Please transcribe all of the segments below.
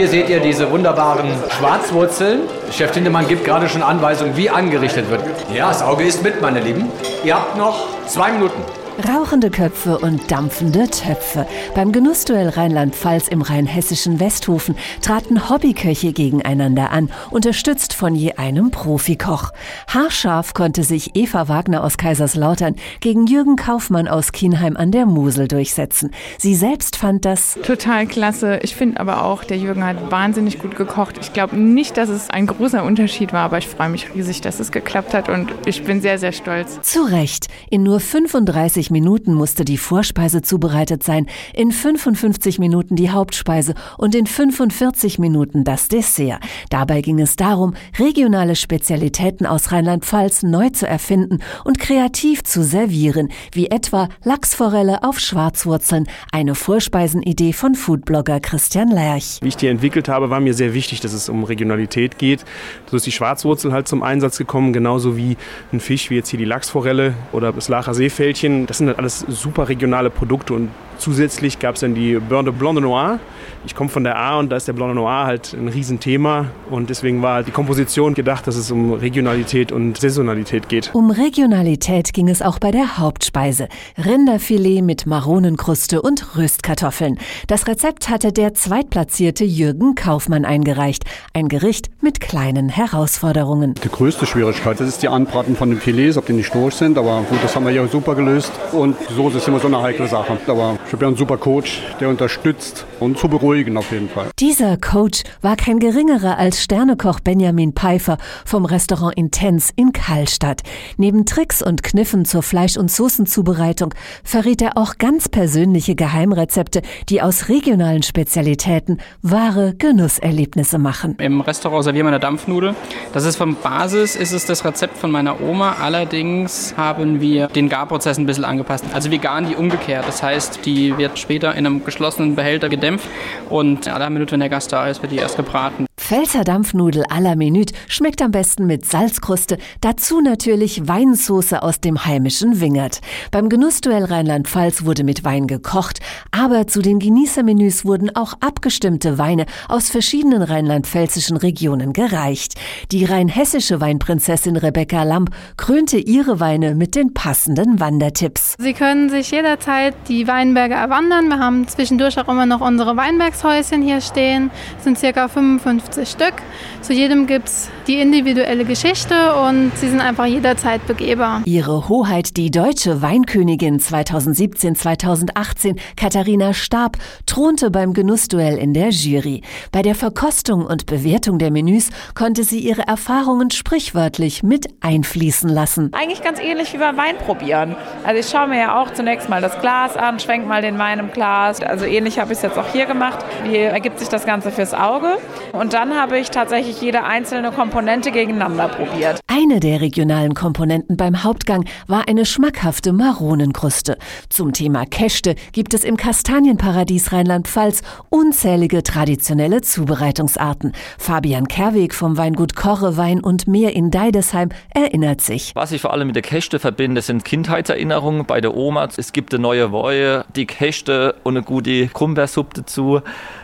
Hier seht ihr diese wunderbaren Schwarzwurzeln. Chef Tindemann gibt gerade schon Anweisungen, wie angerichtet wird. Ja, das Auge ist mit, meine Lieben. Ihr habt noch zwei Minuten. Rauchende Köpfe und dampfende Töpfe. Beim Genussduell Rheinland-Pfalz im rheinhessischen Westhofen traten Hobbyköche gegeneinander an, unterstützt von je einem Profikoch. Haarscharf konnte sich Eva Wagner aus Kaiserslautern gegen Jürgen Kaufmann aus Kienheim an der Mosel durchsetzen. Sie selbst fand das total klasse. Ich finde aber auch, der Jürgen hat wahnsinnig gut gekocht. Ich glaube nicht, dass es ein großer Unterschied war, aber ich freue mich riesig, dass es geklappt hat und ich bin sehr, sehr stolz. Zu Recht. In nur 35 Minuten musste die Vorspeise zubereitet sein, in 55 Minuten die Hauptspeise und in 45 Minuten das Dessert. Dabei ging es darum, regionale Spezialitäten aus Rheinland-Pfalz neu zu erfinden und kreativ zu servieren, wie etwa Lachsforelle auf Schwarzwurzeln, eine Vorspeisenidee von Foodblogger Christian Lerch. Wie ich die entwickelt habe, war mir sehr wichtig, dass es um Regionalität geht. So ist die Schwarzwurzel halt zum Einsatz gekommen, genauso wie ein Fisch wie jetzt hier die Lachsforelle oder das Lacher Seefällchen. Das sind halt alles super regionale Produkte und zusätzlich gab es dann die Beurre de Blanc de Noir. Ich komme von der A und da ist der Blanc de Noir halt ein Riesenthema und deswegen war halt die Komposition gedacht, dass es um Regionalität und Saisonalität geht. Um Regionalität ging es auch bei der Hauptspeise. Rinderfilet mit Maronenkruste und Röstkartoffeln. Das Rezept hatte der zweitplatzierte Jürgen Kaufmann eingereicht. Ein Gericht mit kleinen Herausforderungen. Die größte Schwierigkeit, das ist die Anbraten von den Filets, ob die nicht durch sind, aber gut, das haben wir ja super gelöst. Und die Soße ist immer so eine heikle Sache. Aber ich habe ja einen super Coach, der unterstützt und zu beruhigen auf jeden Fall. Dieser Coach war kein geringerer als Sternekoch Benjamin Pfeiffer vom Restaurant Intens in Karlstadt. Neben Tricks und Kniffen zur Fleisch- und Soßenzubereitung verriet er auch ganz persönliche Geheimrezepte, die aus regionalen Spezialitäten wahre Genusserlebnisse machen. Im Restaurant servieren wir eine Dampfnudel. Das ist vom Basis, ist es das Rezept von meiner Oma. Allerdings haben wir den Garprozess ein bisschen angepasst. Also wir garen die umgekehrt. Das heißt, die wird später in einem geschlossenen Behälter gedämpft und alle Minute, wenn der Gast da ist, wird die erst gebraten. Pfälzer Dampfnudel à la Minute schmeckt am besten mit Salzkruste, dazu natürlich Weinsoße aus dem heimischen Wingert. Beim Genussduell Rheinland-Pfalz wurde mit Wein gekocht, aber zu den Genießermenüs wurden auch abgestimmte Weine aus verschiedenen rheinland-pfälzischen Regionen gereicht. Die rheinhessische Weinprinzessin Rebecca Lamp krönte ihre Weine mit den passenden Wandertipps. Sie können sich jederzeit die Weinberge erwandern. Wir haben zwischendurch auch immer noch unsere Weinbergshäuschen hier stehen. Das sind circa 55 Stück. Zu jedem gibt es die individuelle Geschichte und sie sind einfach jederzeit begehbar. Ihre Hoheit, die deutsche Weinkönigin 2017-2018, Katharina Stab, thronte beim Genussduell in der Jury. Bei der Verkostung und Bewertung der Menüs konnte sie ihre Erfahrungen sprichwörtlich mit einfließen lassen. Eigentlich ganz ähnlich wie beim Wein probieren. Also ich schaue mir ja auch zunächst mal das Glas an, schwenk mal den Wein im Glas. Also ähnlich habe ich es jetzt auch hier gemacht. Wie ergibt sich das Ganze fürs Auge? Und dann habe ich tatsächlich jede einzelne Komponente gegeneinander probiert. Eine der regionalen Komponenten beim Hauptgang war eine schmackhafte Maronenkruste. Zum Thema Käste gibt es im Kastanienparadies Rheinland-Pfalz unzählige traditionelle Zubereitungsarten. Fabian Kerweg vom Weingut Korre Wein und Meer in Deidesheim erinnert sich. Was ich vor allem mit der Käste verbinde, sind Kindheitserinnerungen bei der Oma. Es gibt eine neue Wolle, die Käste und eine gute Krummbeersuppe dazu.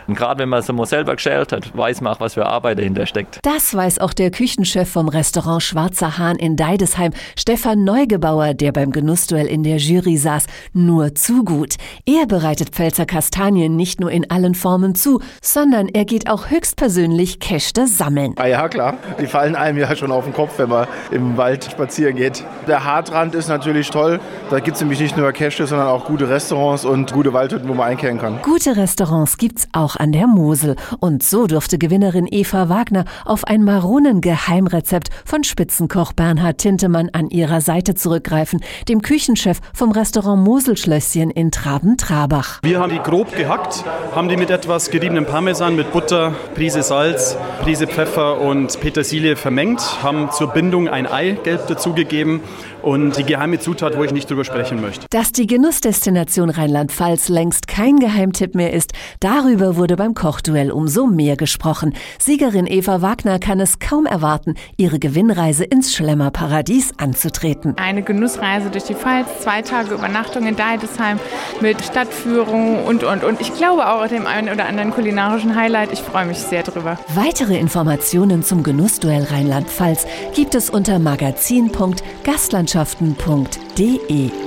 Und gerade wenn man es mal selber geschält hat, weiß man auch, was für Arbeit dahinter steckt. Das weiß auch der Küchenchef vom Restaurant Schwarzer Hahn in Deidesheim, Stefan Neugebauer, der beim Genussduell in der Jury saß, nur zu gut. Er bereitet Pfälzer Kastanien nicht nur in allen Formen zu, sondern er geht auch höchstpersönlich Käste sammeln. Ah ja, klar. Die fallen einem ja schon auf den Kopf, wenn man im Wald spazieren geht. Der Hartrand ist natürlich toll. Da gibt es nämlich nicht nur Käste, sondern auch gute Restaurants und gute Waldhütten, wo man einkehren kann. Gute Restaurants gibt's auch an der Mosel. Und so durfte Gewinnerin Eva Wagner auf ein Maronen-Geheimrezept von Spitzenkoch Bernhard Tintemann an ihrer Seite zurückgreifen, dem Küchenchef vom Restaurant Moselschlösschen in Traben-Trabach. Wir haben die grob gehackt, haben die mit etwas geriebenem Parmesan, mit Butter, Prise Salz, Prise Pfeffer und Petersilie vermengt, haben zur Bindung ein Eigelb dazugegeben und die geheime Zutat, wo ich nicht drüber sprechen möchte. Dass die Genussdestination Rheinland-Pfalz längst kein Geheimtipp mehr ist, darüber wurde beim Kochduell umso mehr gesprochen. Siegerin Eva Wagner kann es kaum kaum erwarten, ihre Gewinnreise ins Schlemmerparadies anzutreten. Eine Genussreise durch die Pfalz, zwei Tage Übernachtung in Deidesheim mit Stadtführung und, und, und. Ich glaube auch dem einen oder anderen kulinarischen Highlight. Ich freue mich sehr drüber. Weitere Informationen zum Genussduell Rheinland-Pfalz gibt es unter magazin.gastlandschaften.de.